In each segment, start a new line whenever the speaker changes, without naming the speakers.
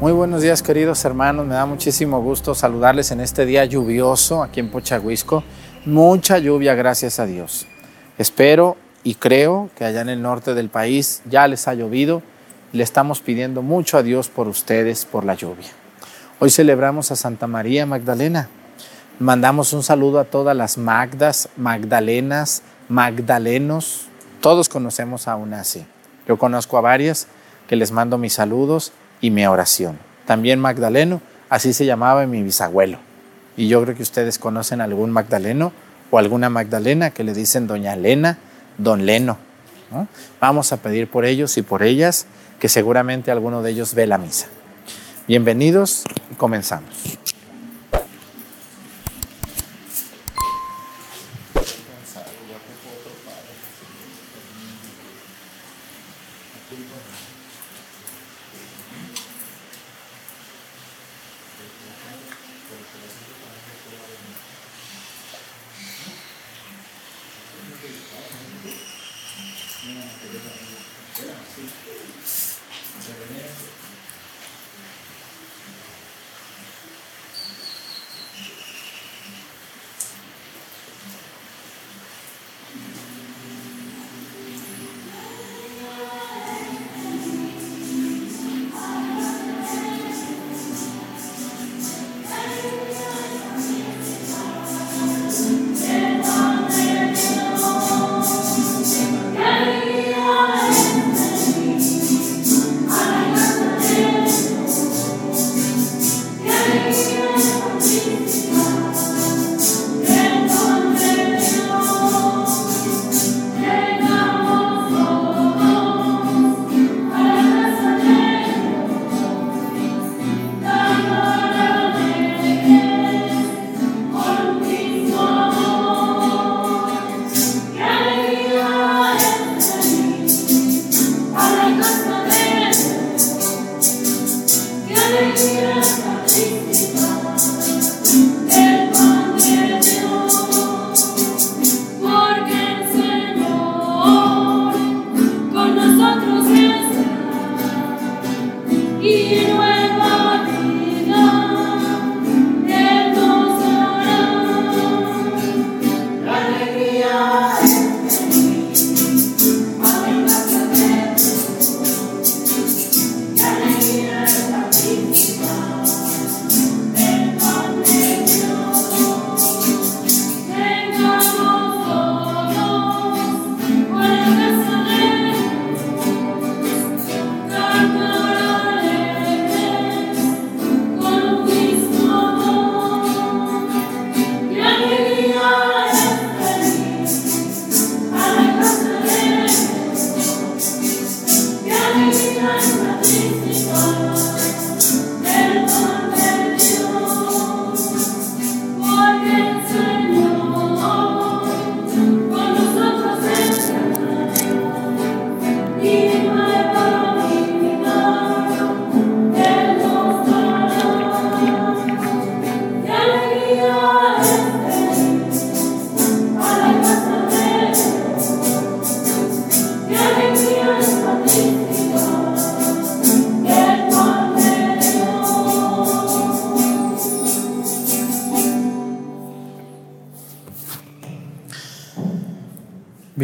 Muy buenos días queridos hermanos, me da muchísimo gusto saludarles en este día lluvioso aquí en Pochahuisco. Mucha lluvia, gracias a Dios. Espero y creo que allá en el norte del país ya les ha llovido. Le estamos pidiendo mucho a Dios por ustedes, por la lluvia. Hoy celebramos a Santa María Magdalena. Mandamos un saludo a todas las Magdas, Magdalenas, Magdalenos. Todos conocemos a una así. Yo conozco a varias que les mando mis saludos y mi oración. También Magdaleno, así se llamaba mi bisabuelo. Y yo creo que ustedes conocen algún Magdaleno o alguna Magdalena que le dicen doña Elena, don Leno. Vamos a pedir por ellos y por ellas, que seguramente alguno de ellos ve la misa. Bienvenidos y comenzamos.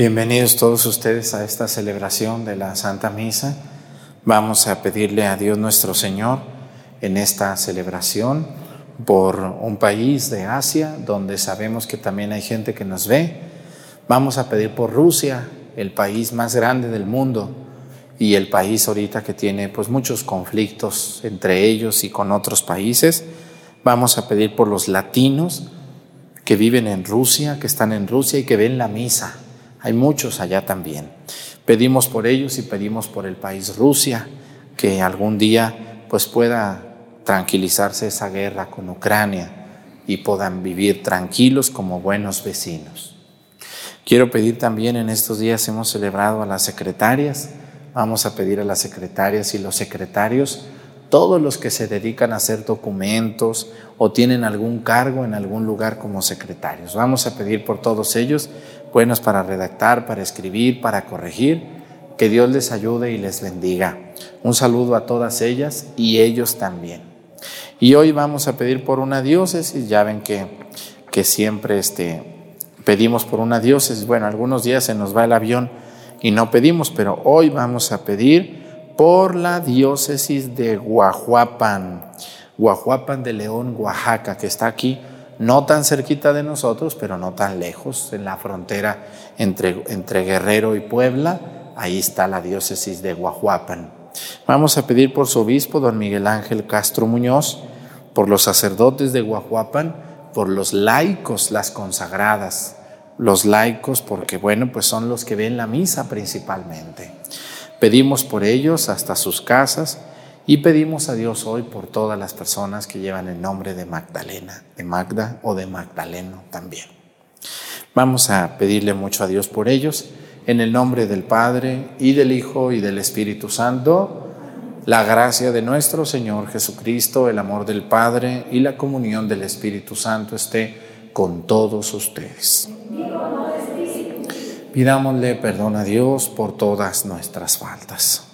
Bienvenidos todos ustedes a esta celebración de la Santa Misa. Vamos a pedirle a Dios nuestro Señor en esta celebración por un país de Asia donde sabemos que también hay gente que nos ve. Vamos a pedir por Rusia, el país más grande del mundo y el país ahorita que tiene pues muchos conflictos entre ellos y con otros países. Vamos a pedir por los latinos que viven en Rusia, que están en Rusia y que ven la misa hay muchos allá también. Pedimos por ellos y pedimos por el país Rusia, que algún día pues pueda tranquilizarse esa guerra con Ucrania y puedan vivir tranquilos como buenos vecinos. Quiero pedir también en estos días hemos celebrado a las secretarias, vamos a pedir a las secretarias y los secretarios, todos los que se dedican a hacer documentos o tienen algún cargo en algún lugar como secretarios. Vamos a pedir por todos ellos buenos para redactar, para escribir, para corregir, Que Dios les ayude y les bendiga. Un saludo a todas ellas y ellos también. Y hoy vamos a pedir por una diócesis, ya ven que, que siempre este, pedimos por una diócesis. Bueno, algunos días se nos va el avión y no pedimos, pero hoy vamos a pedir por la diócesis de Guajuapan, Guajuapan de León, Oaxaca, que está aquí, no tan cerquita de nosotros, pero no tan lejos, en la frontera entre, Guerrero y Puebla, ahí está la diócesis de Guajuapan. Vamos a pedir por su obispo, don Miguel Ángel Castro Muñoz, por los sacerdotes de Guajuapan, por los laicos, las consagradas, los laicos, porque bueno, pues son los que ven la misa principalmente. Pedimos por ellos hasta sus casas y pedimos a Dios hoy por todas las personas que llevan el nombre de Magdalena, de Magda o de Magdaleno también. Vamos a pedirle mucho a Dios por ellos, en el nombre del Padre y del Hijo y del Espíritu Santo, la gracia de nuestro Señor Jesucristo, el amor del Padre y la comunión del Espíritu Santo esté con todos ustedes. Pidámosle perdón a Dios por todas nuestras faltas.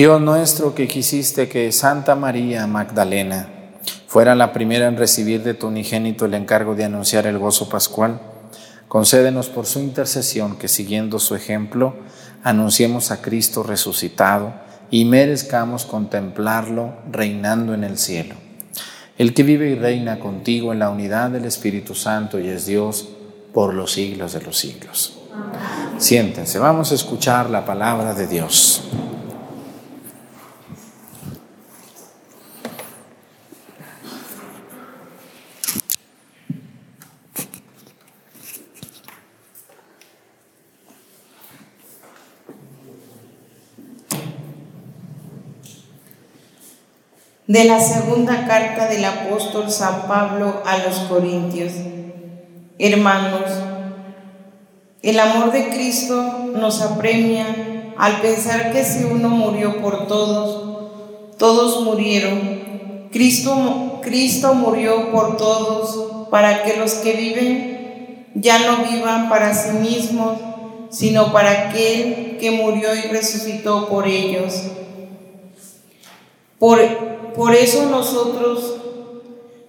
Dios nuestro que quisiste que Santa María Magdalena fuera la primera en recibir de tu unigénito el encargo de anunciar el gozo pascual, concédenos por su intercesión que siguiendo su ejemplo anunciemos a Cristo resucitado y merezcamos contemplarlo reinando en el cielo. El que vive y reina contigo en la unidad del Espíritu Santo y es Dios por los siglos de los siglos. Siéntense, vamos a escuchar la palabra de Dios.
De la segunda carta del apóstol San Pablo a los Corintios. Hermanos, el amor de Cristo nos apremia al pensar que si uno murió por todos, todos murieron. Cristo, Cristo murió por todos para que los que viven ya no vivan para sí mismos, sino para aquel que murió y resucitó por ellos. Por por eso nosotros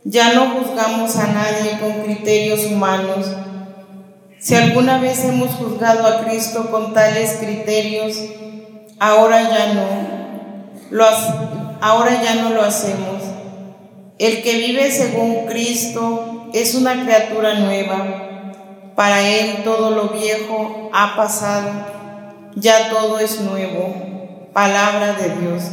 ya no juzgamos a nadie con criterios humanos. Si alguna vez hemos juzgado a Cristo con tales criterios, ahora ya no. Lo, ahora ya no lo hacemos. El que vive según Cristo es una criatura nueva. Para él todo lo viejo ha pasado, ya todo es nuevo. Palabra de Dios.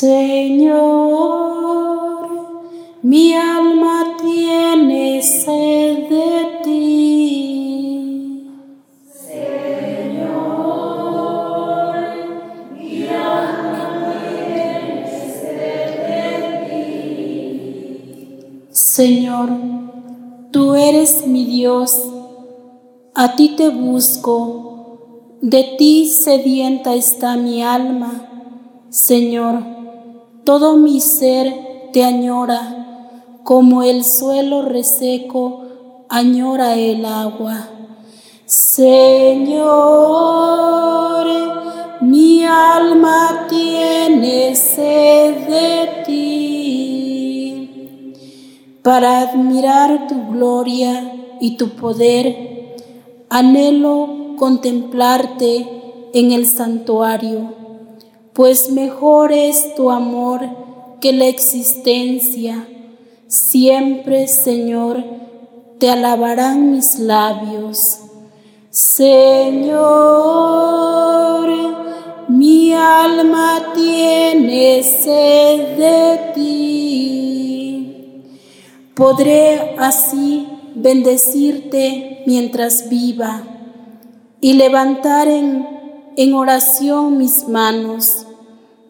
Señor, mi alma tiene sed de ti. Señor, mi alma de ti. Señor, tú eres mi Dios, a ti te busco, de ti sedienta está mi alma. Señor, todo mi ser te añora, como el suelo reseco añora el agua. Señor, mi alma tiene sed de ti. Para admirar tu gloria y tu poder, anhelo contemplarte en el santuario pues mejor es tu amor que la existencia. Siempre, Señor, te alabarán mis labios. Señor, mi alma tiene sed de ti. Podré así bendecirte mientras viva y levantar en en oración mis manos.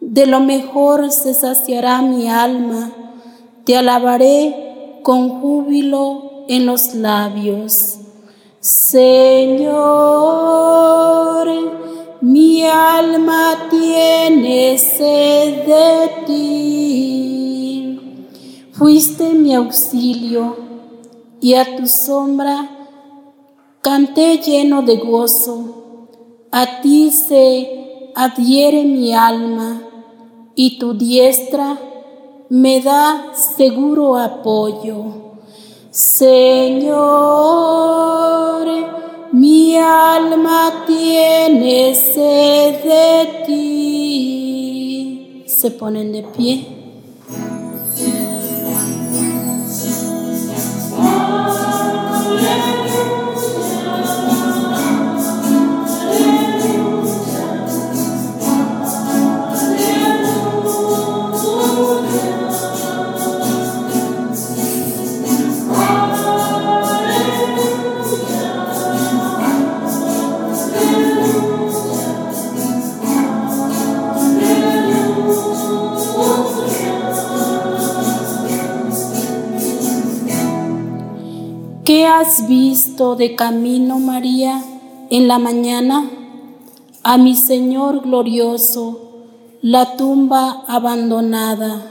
De lo mejor se saciará mi alma. Te alabaré con júbilo en los labios. Señor, mi alma tiene sed de ti. Fuiste mi auxilio y a tu sombra canté lleno de gozo a ti se adhiere mi alma y tu diestra me da seguro apoyo. Señor, mi alma tiene sed de ti. Se ponen de pie. Has visto de camino, María, en la mañana? A mi Señor glorioso, la tumba abandonada.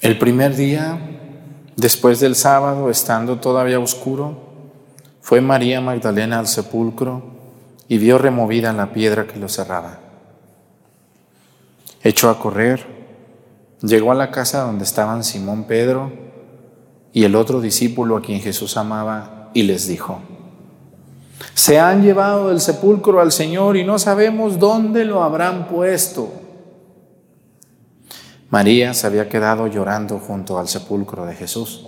El primer día, después del sábado, estando todavía oscuro, fue María Magdalena al sepulcro y vio removida la piedra que lo cerraba. Echó a correr, llegó a la casa donde estaban Simón Pedro y el otro discípulo a quien Jesús amaba y les dijo, se han llevado del sepulcro al Señor y no sabemos dónde lo habrán puesto. María se había quedado llorando junto al sepulcro de Jesús.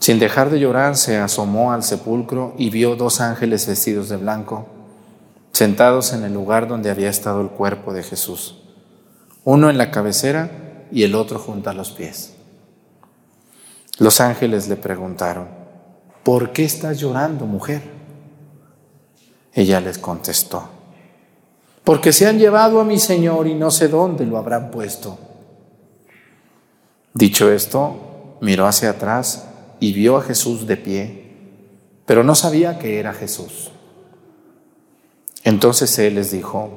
Sin dejar de llorar, se asomó al sepulcro y vio dos ángeles vestidos de blanco, sentados en el lugar donde había estado el cuerpo de Jesús, uno en la cabecera y el otro junto a los pies. Los ángeles le preguntaron, ¿por qué estás llorando, mujer? Ella les contestó, porque se han llevado a mi Señor y no sé dónde lo habrán puesto. Dicho esto, miró hacia atrás y vio a Jesús de pie, pero no sabía que era Jesús. Entonces él les dijo,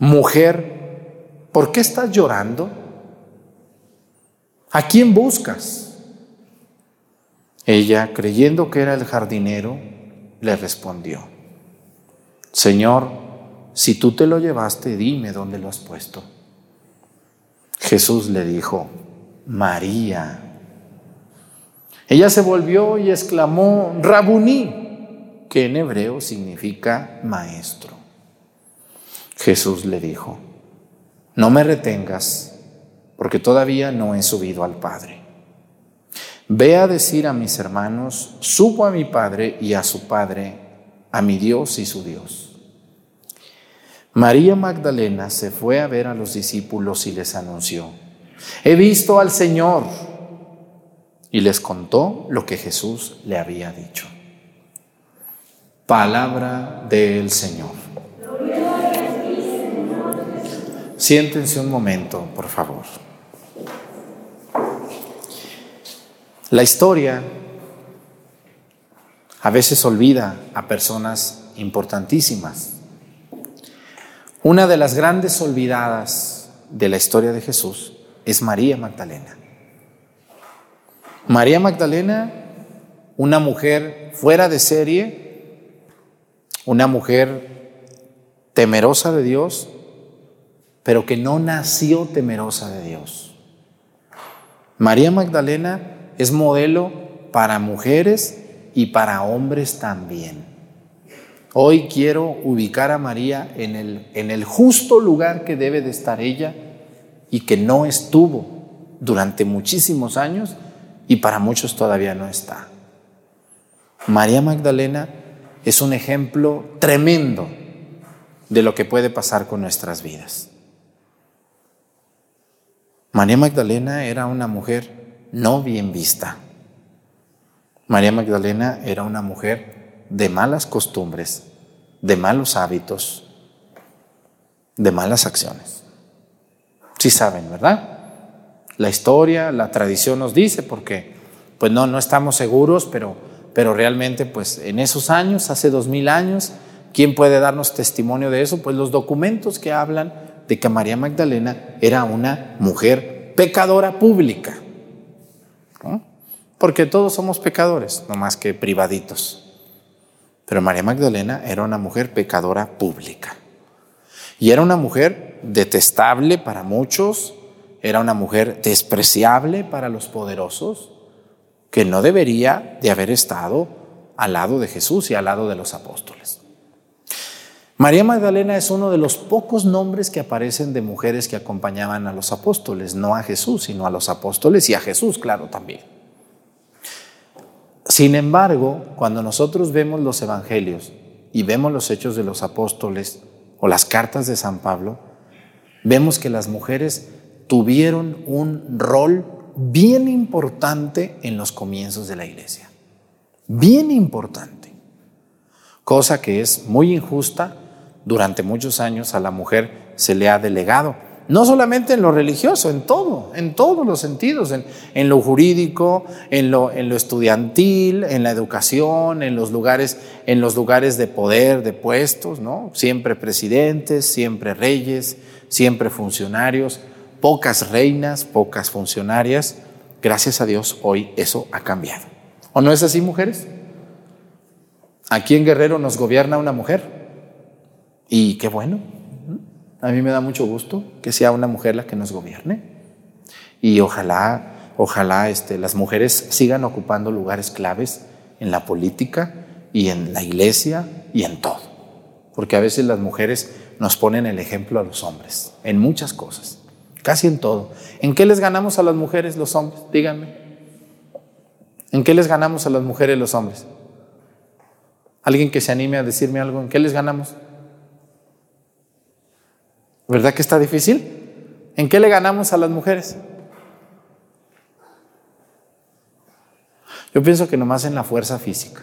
mujer, ¿por qué estás llorando? ¿A quién buscas? Ella, creyendo que era el jardinero, le respondió, Señor, si tú te lo llevaste, dime dónde lo has puesto. Jesús le dijo, María. Ella se volvió y exclamó, Rabuní, que en hebreo significa maestro. Jesús le dijo, no me retengas, porque todavía no he subido al Padre. Ve a decir a mis hermanos, subo a mi Padre y a su Padre, a mi Dios y su Dios. María Magdalena se fue a ver a los discípulos y les anunció, he visto al Señor. Y les contó lo que Jesús le había dicho. Palabra del Señor. Siéntense un momento, por favor. La historia a veces olvida a personas importantísimas. Una de las grandes olvidadas de la historia de Jesús es María Magdalena. María Magdalena, una mujer fuera de serie, una mujer temerosa de Dios, pero que no nació temerosa de Dios. María Magdalena es modelo para mujeres y para hombres también. Hoy quiero ubicar a María en el, en el justo lugar que debe de estar ella y que no estuvo durante muchísimos años y para muchos todavía no está. María Magdalena es un ejemplo tremendo de lo que puede pasar con nuestras vidas. María Magdalena era una mujer no bien vista. María Magdalena era una mujer de malas costumbres, de malos hábitos, de malas acciones. Sí saben, ¿verdad? La historia, la tradición nos dice, porque pues no, no estamos seguros, pero, pero realmente pues en esos años, hace dos mil años, ¿quién puede darnos testimonio de eso? Pues los documentos que hablan de que María Magdalena era una mujer pecadora pública. Porque todos somos pecadores, no más que privaditos. Pero María Magdalena era una mujer pecadora pública. Y era una mujer detestable para muchos, era una mujer despreciable para los poderosos, que no debería de haber estado al lado de Jesús y al lado de los apóstoles. María Magdalena es uno de los pocos nombres que aparecen de mujeres que acompañaban a los apóstoles, no a Jesús, sino a los apóstoles y a Jesús, claro, también. Sin embargo, cuando nosotros vemos los evangelios y vemos los hechos de los apóstoles o las cartas de San Pablo, vemos que las mujeres tuvieron un rol bien importante en los comienzos de la iglesia. Bien importante. Cosa que es muy injusta. Durante muchos años a la mujer se le ha delegado. No solamente en lo religioso, en todo, en todos los sentidos, en, lo jurídico, en lo, en lo, estudiantil, en la educación, en los lugares, en los lugares de poder, de puestos, ¿no? Siempre presidentes, siempre reyes, siempre funcionarios pocas reinas, pocas funcionarias. Gracias a Dios, hoy eso ha cambiado. ¿O no es así, mujeres? Aquí en Guerrero nos gobierna una mujer. Y qué bueno. A mí me da mucho gusto que sea una mujer la que nos gobierne. Y ojalá, ojalá este, las mujeres sigan ocupando lugares claves en la política y en la iglesia y en todo. Porque a veces las mujeres nos ponen el ejemplo a los hombres en muchas cosas casi en todo. ¿En qué les ganamos a las mujeres los hombres? Díganme. ¿En qué les ganamos a las mujeres los hombres? ¿Alguien que se anime a decirme algo? ¿En qué les ganamos? ¿Verdad que está difícil? ¿En qué le ganamos a las mujeres? Yo pienso que nomás en la fuerza física.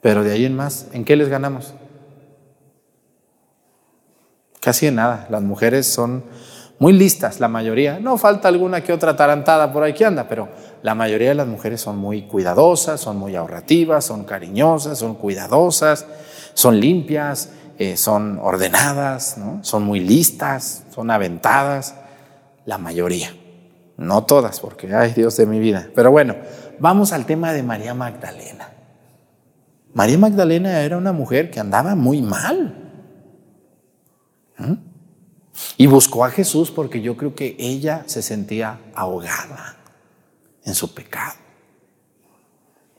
Pero de ahí en más, ¿en qué les ganamos? Casi en nada. Las mujeres son muy listas, la mayoría. No falta alguna que otra tarantada por ahí que anda, pero la mayoría de las mujeres son muy cuidadosas, son muy ahorrativas, son cariñosas, son cuidadosas, son limpias, eh, son ordenadas, son muy listas, son aventadas. La mayoría. No todas, porque, ay Dios de mi vida. Pero bueno, vamos al tema de María Magdalena. María Magdalena era una mujer que andaba muy mal. Y buscó a Jesús porque yo creo que ella se sentía ahogada en su pecado.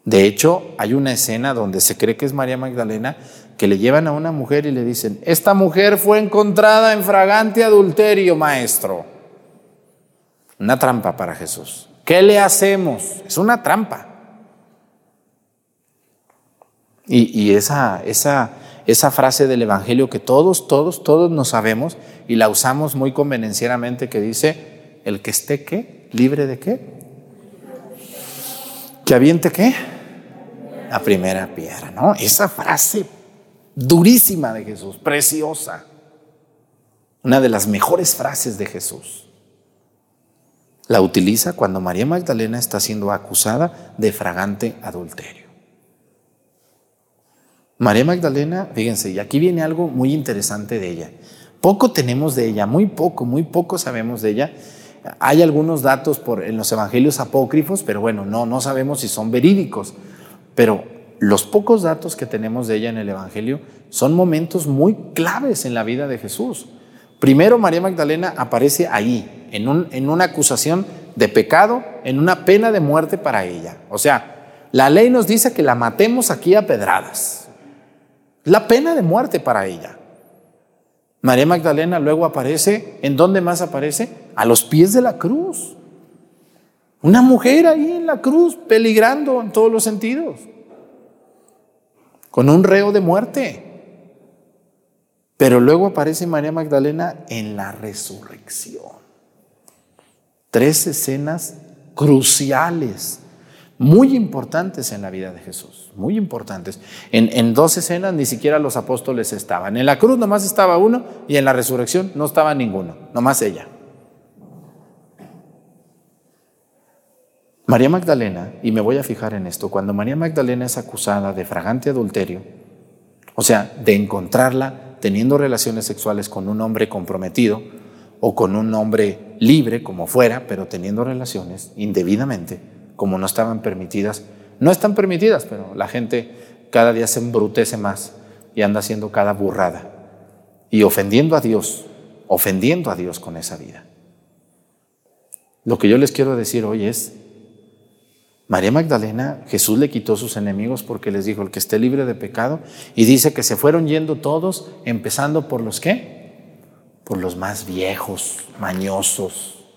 De hecho, hay una escena donde se cree que es María Magdalena que le llevan a una mujer y le dicen, esta mujer fue encontrada en fragante adulterio, maestro. Una trampa para Jesús. ¿Qué le hacemos? Es una trampa. Y, esa, esa, esa frase del Evangelio que todos, todos, todos nos sabemos y la usamos muy convenencieramente que dice, el que esté qué, libre de qué, que aviente qué, la primera piedra, ¿no? Esa frase durísima de Jesús, preciosa, una de las mejores frases de Jesús. La utiliza cuando María Magdalena está siendo acusada de fragante adulterio. María Magdalena, fíjense, y aquí viene algo muy interesante de ella. Poco tenemos de ella, muy poco, muy poco sabemos de ella. Hay algunos datos en los evangelios apócrifos, pero bueno, no, no sabemos si son verídicos. Pero los pocos datos que tenemos de ella en el evangelio son momentos muy claves en la vida de Jesús. Primero, María Magdalena aparece ahí, en, en una acusación de pecado, en una pena de muerte para ella. O sea, la ley nos dice que la matemos aquí a pedradas. La pena de muerte para ella. María Magdalena luego aparece, ¿en dónde más aparece? A los pies de la cruz. Una mujer ahí en la cruz, peligrando en todos los sentidos, con un reo de muerte. Pero luego aparece María Magdalena en la resurrección. Tres escenas cruciales muy importantes en la vida de Jesús, muy importantes. En, dos escenas ni siquiera los apóstoles estaban. En la cruz nomás estaba uno y en la resurrección no estaba ninguno, nomás ella. María Magdalena, y me voy a fijar en esto, cuando María Magdalena es acusada de fragante adulterio, o sea, de encontrarla teniendo relaciones sexuales con un hombre comprometido o con un hombre libre, como fuera, pero teniendo relaciones indebidamente, como no estaban permitidas. No están permitidas, pero la gente cada día se embrutece más y anda haciendo cada burrada y ofendiendo a Dios, ofendiendo a Dios con esa vida. Lo que yo les quiero decir hoy es, María Magdalena, Jesús le quitó sus enemigos porque les dijo, el que esté libre de pecado, y dice que se fueron yendo todos, empezando por los qué? Por los más viejos, mañosos.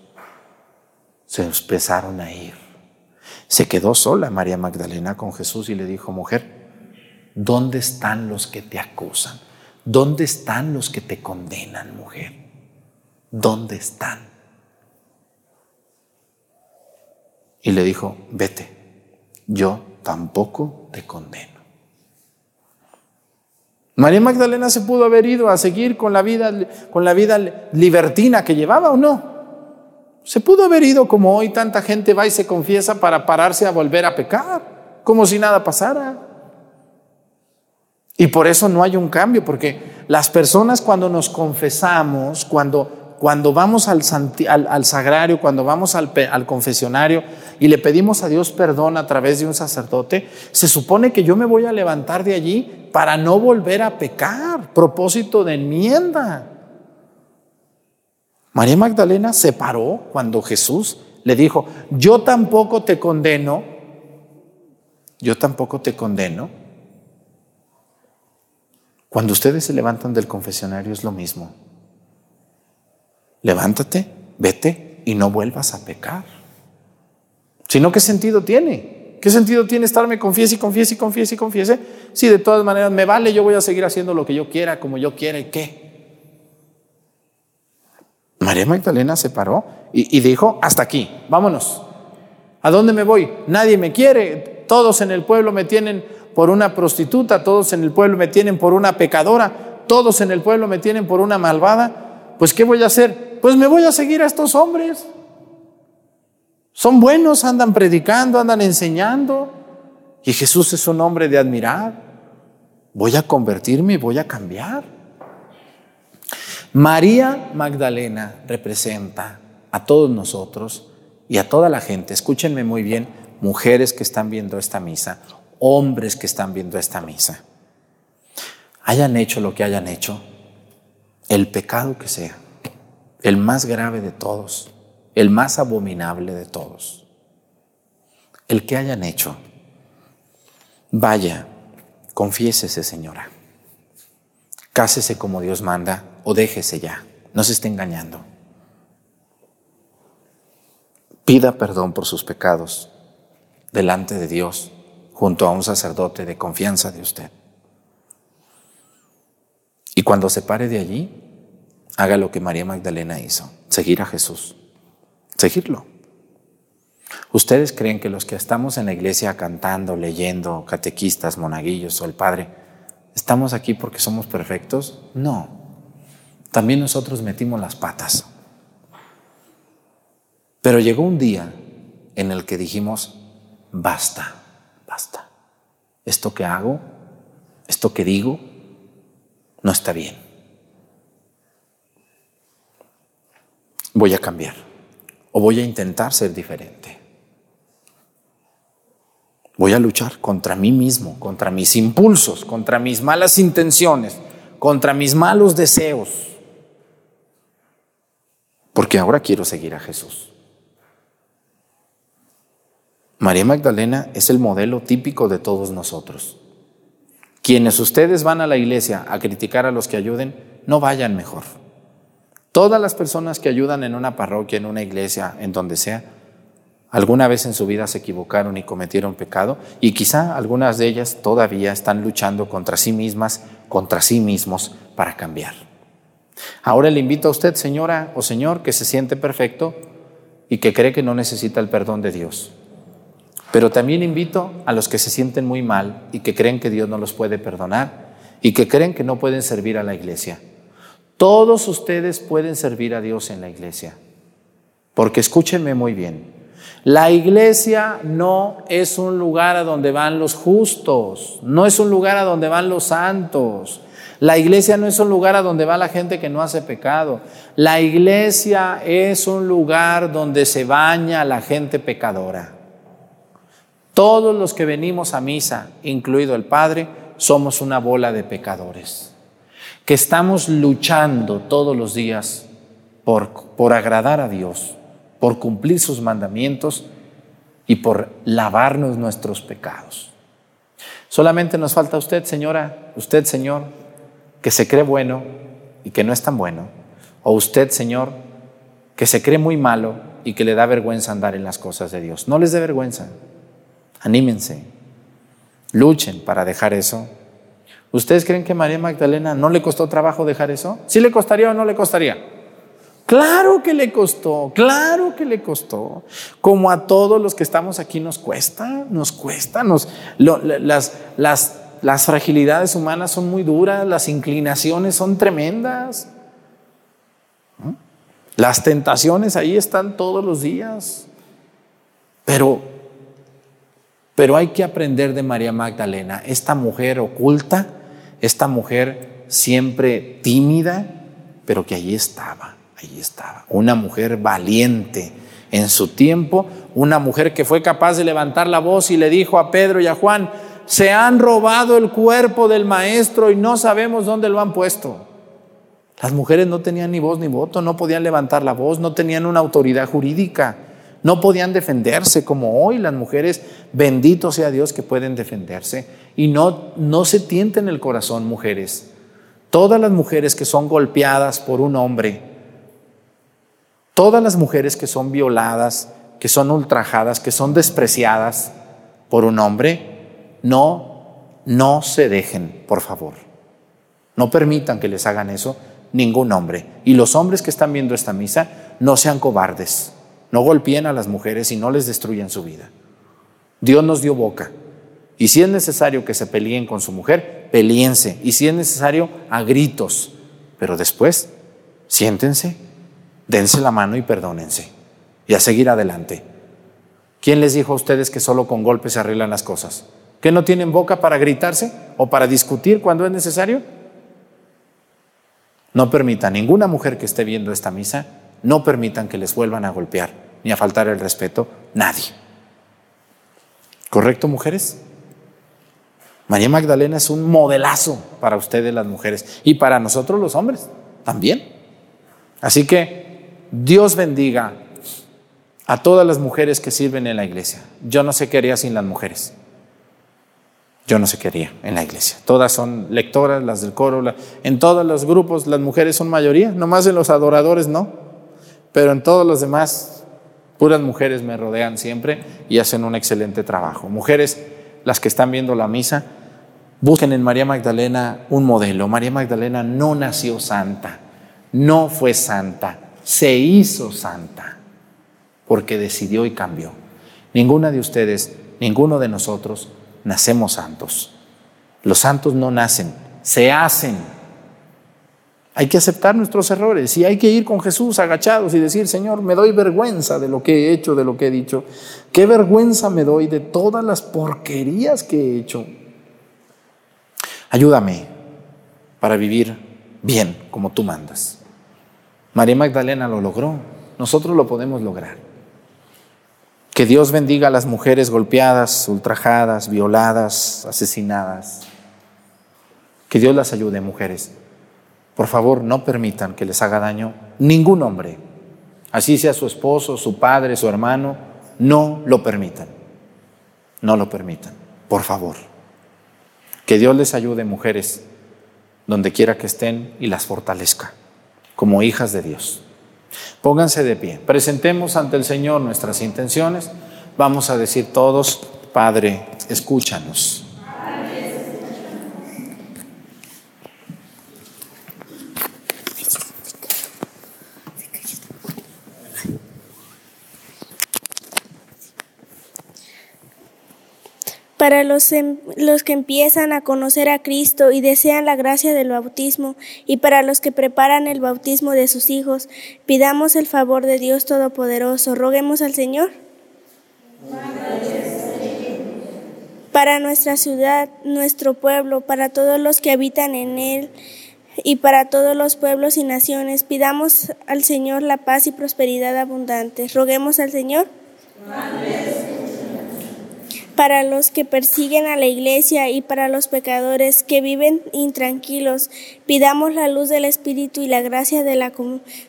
Se empezaron a ir. Se quedó sola María Magdalena con Jesús y le dijo, mujer, ¿dónde están los que te acusan? ¿Dónde están los que te condenan, mujer? ¿Dónde están? Y le dijo, vete, yo tampoco te condeno. María Magdalena se pudo haber ido a seguir con la vida, con la vida libertina que llevaba o no. Se pudo haber ido como hoy tanta gente va y se confiesa para pararse a volver a pecar, como si nada pasara. Y por eso no hay un cambio, porque las personas cuando nos confesamos, cuando cuando vamos al, sagrario, cuando vamos al, al confesionario y le pedimos a Dios perdón a través de un sacerdote, se supone que yo me voy a levantar de allí para no volver a pecar, propósito de enmienda. María Magdalena se paró cuando Jesús le dijo, yo tampoco te condeno, yo tampoco te condeno. Cuando ustedes se levantan del confesionario es lo mismo levántate, vete y no vuelvas a pecar. Si no, ¿qué sentido tiene? ¿Qué sentido tiene estarme confiese y confiese y confiese y confiese? Si de todas maneras me vale, yo voy a seguir haciendo lo que yo quiera, como yo quiera y qué. María Magdalena se paró y, y dijo, hasta aquí, vámonos. ¿A dónde me voy? Nadie me quiere. Todos en el pueblo me tienen por una prostituta, todos en el pueblo me tienen por una pecadora, todos en el pueblo me tienen por una malvada. Pues ¿qué voy a hacer? Pues me voy a seguir a estos hombres. Son buenos, andan predicando, andan enseñando. Y Jesús es un hombre de admirar. Voy a convertirme voy a cambiar. María Magdalena representa a todos nosotros y a toda la gente. Escúchenme muy bien, mujeres que están viendo esta misa, hombres que están viendo esta misa. Hayan hecho lo que hayan hecho, el pecado que sea el más grave de todos, el más abominable de todos, el que hayan hecho. Vaya, confiésese, señora. Cásese como Dios manda o déjese ya. No se esté engañando. Pida perdón por sus pecados delante de Dios junto a un sacerdote de confianza de usted. Y cuando se pare de allí, haga lo que María Magdalena hizo, seguir a Jesús, seguirlo. ¿Ustedes creen que los que estamos en la iglesia cantando, leyendo, catequistas, monaguillos o el Padre, estamos aquí porque somos perfectos? No. También nosotros metimos las patas. Pero llegó un día en el que dijimos, basta, basta. Esto que hago, esto que digo, no está bien. Voy a cambiar o voy a intentar ser diferente. Voy a luchar contra mí mismo, contra mis impulsos, contra mis malas intenciones, contra mis malos deseos, porque ahora quiero seguir a Jesús. María Magdalena es el modelo típico de todos nosotros. Quienes ustedes van a la iglesia a criticar a los que ayuden, no vayan mejor. Todas las personas que ayudan en una parroquia, en una iglesia, en donde sea, alguna vez en su vida se equivocaron y cometieron pecado y quizá algunas de ellas todavía están luchando contra sí mismas, contra sí mismos para cambiar. Ahora le invito a usted, señora o señor, que se siente perfecto y que cree que no necesita el perdón de Dios. Pero también invito a los que se sienten muy mal y que creen que Dios no los puede perdonar y que creen que no pueden servir a la iglesia. Todos ustedes pueden servir a Dios en la iglesia. Porque escúchenme muy bien. La iglesia no es un lugar a donde van los justos, no es un lugar a donde van los santos. La iglesia no es un lugar a donde va la gente que no hace pecado. La iglesia es un lugar donde se baña la gente pecadora. Todos los que venimos a misa, incluido el Padre, somos una bola de pecadores que estamos luchando todos los días por, por agradar a Dios, por cumplir sus mandamientos y por lavarnos nuestros pecados. Solamente nos falta usted, señora, usted, señor, que se cree bueno y que no es tan bueno. O usted, señor, que se cree muy malo y que le da vergüenza andar en las cosas de Dios. No les dé vergüenza. Anímense. Luchen para dejar eso. ¿Ustedes creen que María Magdalena no le costó trabajo dejar eso? ¿Sí le costaría o no le costaría? Claro que le costó, claro que le costó. Como a todos los que estamos aquí nos cuesta, nos cuesta, las, las, las fragilidades humanas son muy duras, las inclinaciones son tremendas. Las tentaciones ahí están todos los días. Pero, pero hay que aprender de María Magdalena, esta mujer oculta, esta mujer siempre tímida, pero que allí estaba, allí estaba. Una mujer valiente en su tiempo, una mujer que fue capaz de levantar la voz y le dijo a Pedro y a Juan, se han robado el cuerpo del maestro y no sabemos dónde lo han puesto. Las mujeres no tenían ni voz ni voto, no podían levantar la voz, no tenían una autoridad jurídica, no podían defenderse como hoy las mujeres, bendito sea Dios que pueden defenderse. Y no, no se tienten el corazón, mujeres. Todas las mujeres que son golpeadas por un hombre, todas las mujeres que son violadas, que son ultrajadas, que son despreciadas por un hombre, no, no se dejen, por favor. No permitan que les hagan eso ningún hombre. Y los hombres que están viendo esta misa, no sean cobardes, no golpeen a las mujeres y no les destruyan su vida. Dios nos dio boca. Y si es necesario que se peleen con su mujer, peleense. Y si es necesario, a gritos. Pero después, siéntense, dense la mano y perdónense. Y a seguir adelante. ¿Quién les dijo a ustedes que solo con golpes se arreglan las cosas? ¿Que no tienen boca para gritarse o para discutir cuando es necesario? No permita ninguna mujer que esté viendo esta misa, no permitan que les vuelvan a golpear ni a faltar el respeto nadie. ¿Correcto, mujeres? María Magdalena es un modelazo para ustedes las mujeres y para nosotros los hombres también. Así que Dios bendiga a todas las mujeres que sirven en la iglesia. Yo no sé qué haría sin las mujeres. Yo no sé qué haría en la iglesia. Todas son lectoras, las del coro. en todos los grupos las mujeres son mayoría, nomás en los adoradores no. Pero en todos los demás, puras mujeres me rodean siempre y hacen un excelente trabajo. Mujeres, las que están viendo la misa, busquen en María Magdalena un modelo. María Magdalena no nació santa, no fue santa, se hizo santa porque decidió y cambió. Ninguna de ustedes, ninguno de nosotros nacemos santos. Los santos no nacen, se hacen. Hay que aceptar nuestros errores y hay que ir con Jesús agachados y decir, Señor, me doy vergüenza de lo que he hecho, de lo que he dicho. Qué vergüenza me doy de todas las porquerías que he hecho. Ayúdame para vivir bien como tú mandas. María Magdalena lo logró, nosotros lo podemos lograr. Que Dios bendiga a las mujeres golpeadas, ultrajadas, violadas, asesinadas. Que Dios las ayude, mujeres. Por favor, no permitan que les haga daño ningún hombre, así sea su esposo, su padre, su hermano, no lo permitan. No lo permitan, por favor. Que Dios les ayude, mujeres, donde quiera que estén y las fortalezca, como hijas de Dios. Pónganse de pie. Presentemos ante el Señor nuestras intenciones. Vamos a decir todos, Padre, escúchanos.
Para los, em, los, que empiezan a conocer a Cristo y desean la gracia del bautismo, y para los que preparan el bautismo de sus hijos, pidamos el favor de Dios Todopoderoso. Roguemos al Señor. Para nuestra ciudad, nuestro pueblo, para todos los que habitan en él y para todos los pueblos y naciones, pidamos al Señor la paz y prosperidad abundantes. Roguemos al Señor. Para los que persiguen a la iglesia y para los pecadores que viven intranquilos. Pidamos la luz del Espíritu y la gracia de la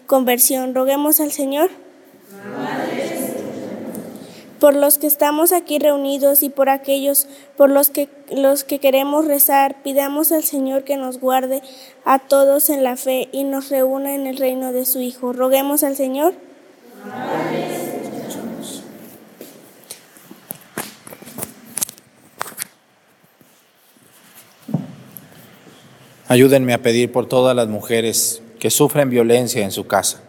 conversión. Roguemos al Señor. Amén. por los que estamos aquí reunidos y por aquellos por los que los que queremos rezar, pidamos al Señor que nos guarde a todos en la fe y nos reúna en el reino de su Hijo. Roguemos al Señor.
Ayúdenme a pedir por todas las mujeres que sufren violencia en su casa,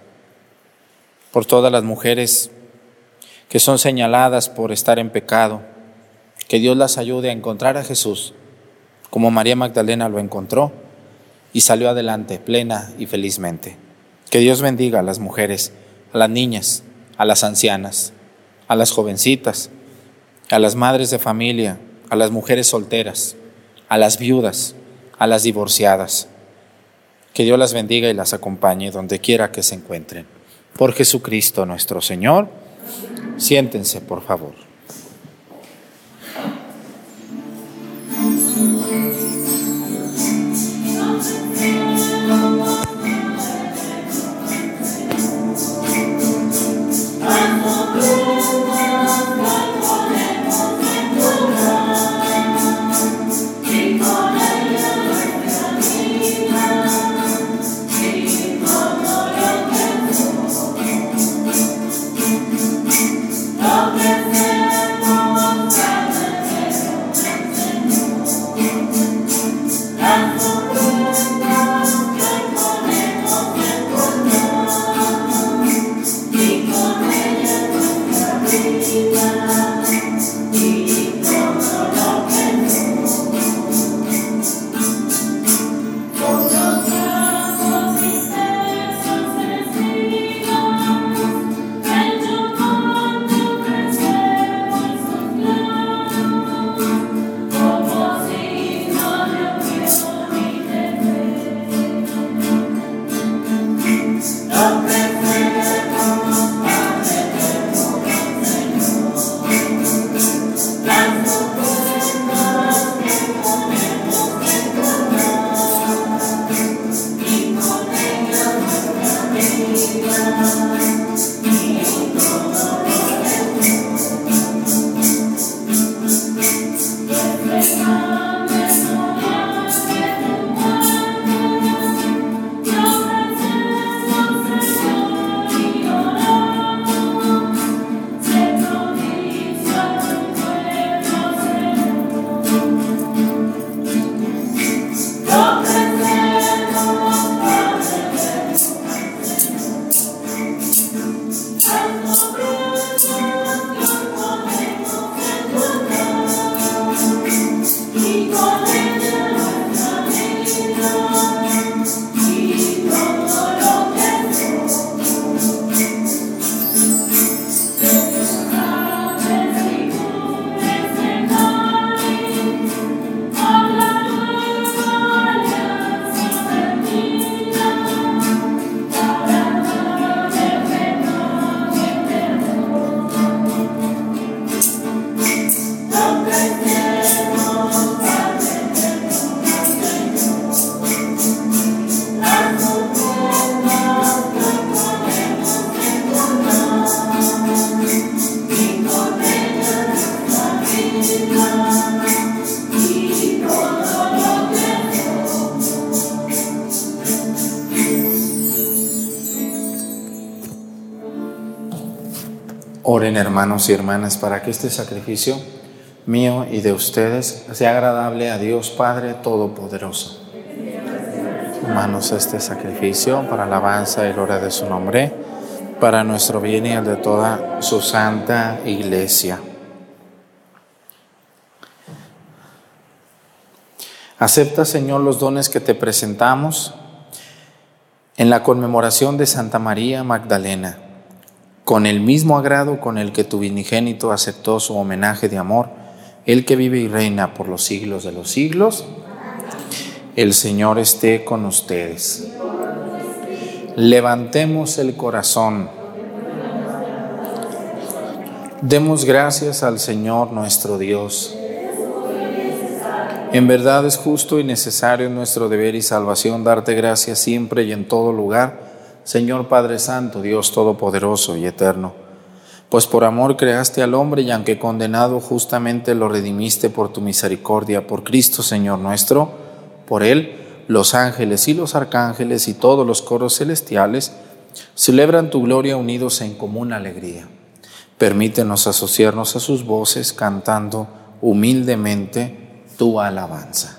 por todas las mujeres que son señaladas por estar en pecado, que Dios las ayude a encontrar a Jesús, como María Magdalena lo encontró y salió adelante plena y felizmente. Que Dios bendiga a las mujeres, a las niñas, a las ancianas, a las jovencitas, a las madres de familia, a las mujeres solteras, a las viudas, a las divorciadas. Que Dios las bendiga y las acompañe donde quiera que se encuentren. Por Jesucristo nuestro Señor. Siéntense, por favor. Hermanos y hermanas para que este sacrificio mío y de ustedes sea agradable a Dios Padre Todopoderoso. Hermanos, este sacrificio para alabanza y gloria de su nombre, para nuestro bien y el de toda su santa iglesia. Acepta, Señor, los dones que te presentamos en la conmemoración de Santa María Magdalena con el mismo agrado con el que tu vinigénito aceptó su homenaje de amor, el que vive y reina por los siglos de los siglos. El Señor esté con ustedes. Levantemos el corazón. Demos gracias al Señor nuestro Dios. En verdad es justo y necesario nuestro deber y salvación darte gracias siempre y en todo lugar Señor Padre Santo, Dios Todopoderoso y Eterno Pues por amor creaste al hombre y aunque condenado justamente lo redimiste por tu misericordia, por Cristo Señor nuestro, por Él los ángeles y los arcángeles y todos los coros celestiales celebran tu gloria unidos en común alegría. Permítenos asociarnos a sus voces cantando humildemente tu alabanza.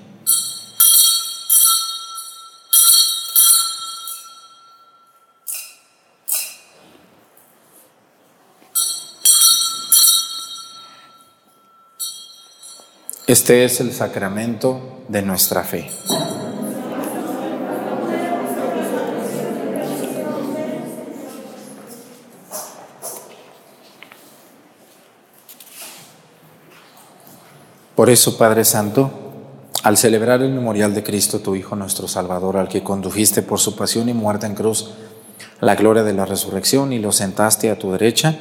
Este es el sacramento de nuestra fe. Por eso, Padre Santo, al celebrar el memorial de Cristo, tu Hijo nuestro Salvador, al que condujiste por su pasión y muerte en cruz, la gloria de la resurrección y lo sentaste a tu derecha,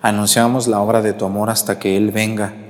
anunciamos la obra de tu amor hasta que Él venga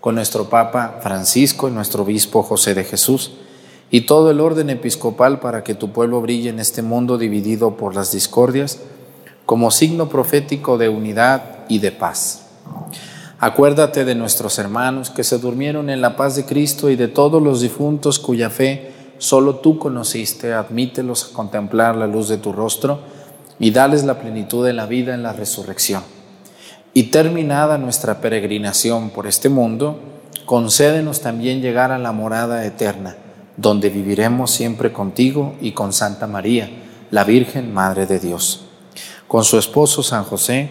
con nuestro Papa Francisco y nuestro Obispo José de Jesús, y todo el orden episcopal para que tu pueblo brille en este mundo dividido por las discordias, como signo profético de unidad y de paz. Acuérdate de nuestros hermanos que se durmieron en la paz de Cristo y de todos los difuntos cuya fe solo tú conociste, admítelos a contemplar la luz de tu rostro y dales la plenitud de la vida en la resurrección y terminada nuestra peregrinación por este mundo, concédenos también llegar a la morada eterna, donde viviremos siempre contigo y con Santa María, la Virgen Madre de Dios, con su esposo San José,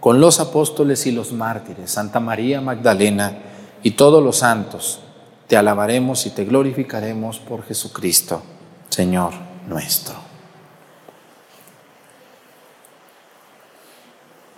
con los apóstoles y los mártires, Santa María Magdalena y todos los santos. Te alabaremos y te glorificaremos por Jesucristo, Señor nuestro.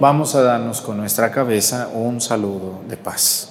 Vamos a darnos con nuestra cabeza un saludo de paz.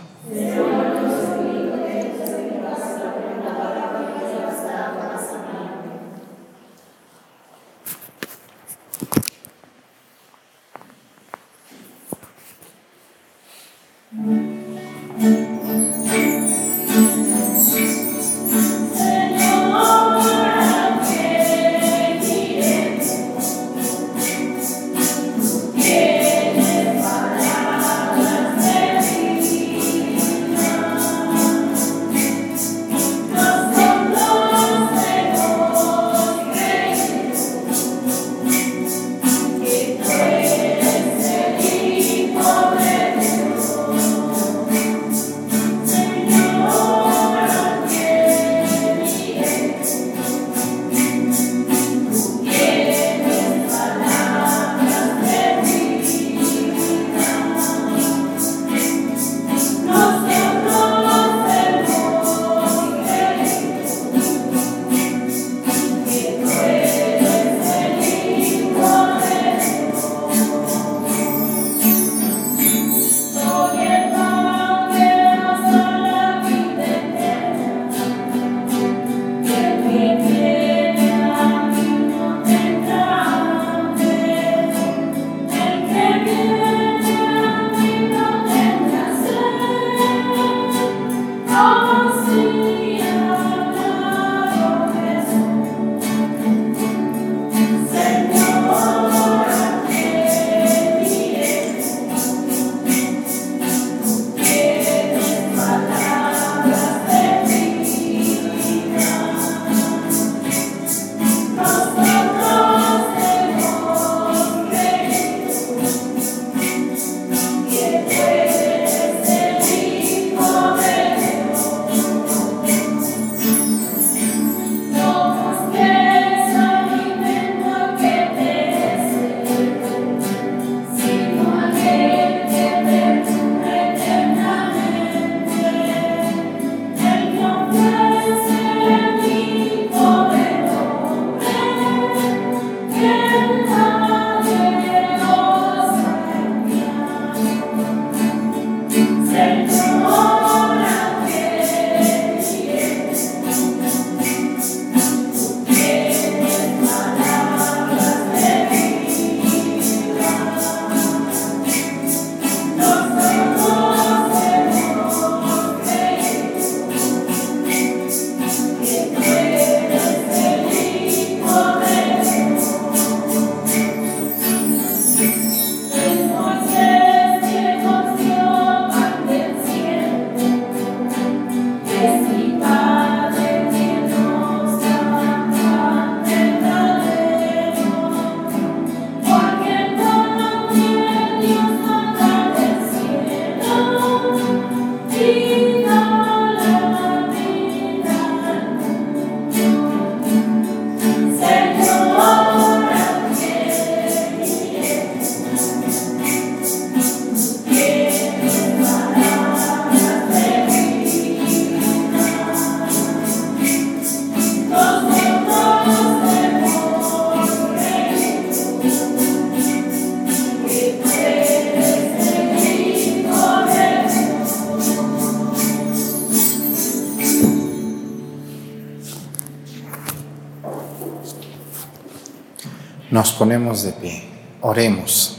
Ponemos de pie. Oremos.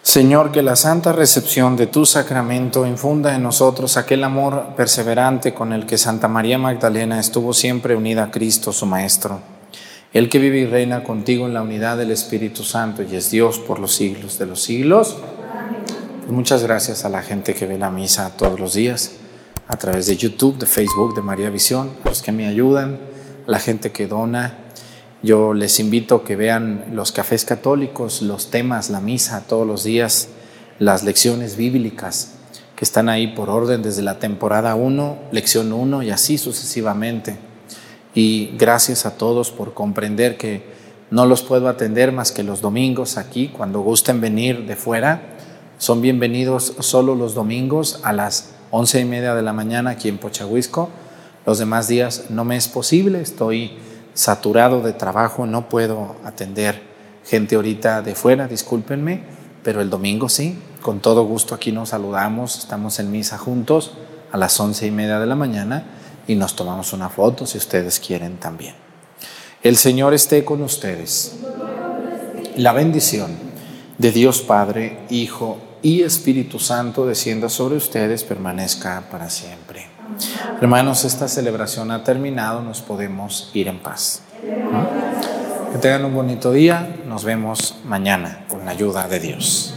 Señor, que la santa recepción de tu sacramento infunda en nosotros aquel amor perseverante con el que Santa María Magdalena estuvo siempre unida a Cristo, su Maestro, el que vive y reina contigo en la unidad del Espíritu Santo y es Dios por los siglos de los siglos. Pues muchas gracias a la gente que ve la misa todos los días a través de YouTube, de Facebook, de María Visión, los que me ayudan, la gente que dona yo les invito a que vean los cafés católicos, los temas, la misa todos los días, las lecciones bíblicas que están ahí por orden desde la temporada 1, lección 1 y así sucesivamente. Y gracias a todos por comprender que no los puedo atender más que los domingos aquí, cuando gusten venir de fuera. Son bienvenidos solo los domingos a las once y media de la mañana aquí en Pochahuisco. Los demás días no me es posible, estoy saturado de trabajo, no puedo atender gente ahorita de fuera, discúlpenme, pero el domingo sí, con todo gusto aquí nos saludamos, estamos en misa juntos a las once y media de la mañana y nos tomamos una foto si ustedes quieren también. El Señor esté con ustedes. La bendición de Dios Padre, Hijo y Espíritu Santo descienda sobre ustedes, permanezca para siempre. Hermanos, esta celebración ha terminado, nos podemos ir en paz. Que tengan un bonito día, nos vemos mañana con la ayuda de Dios.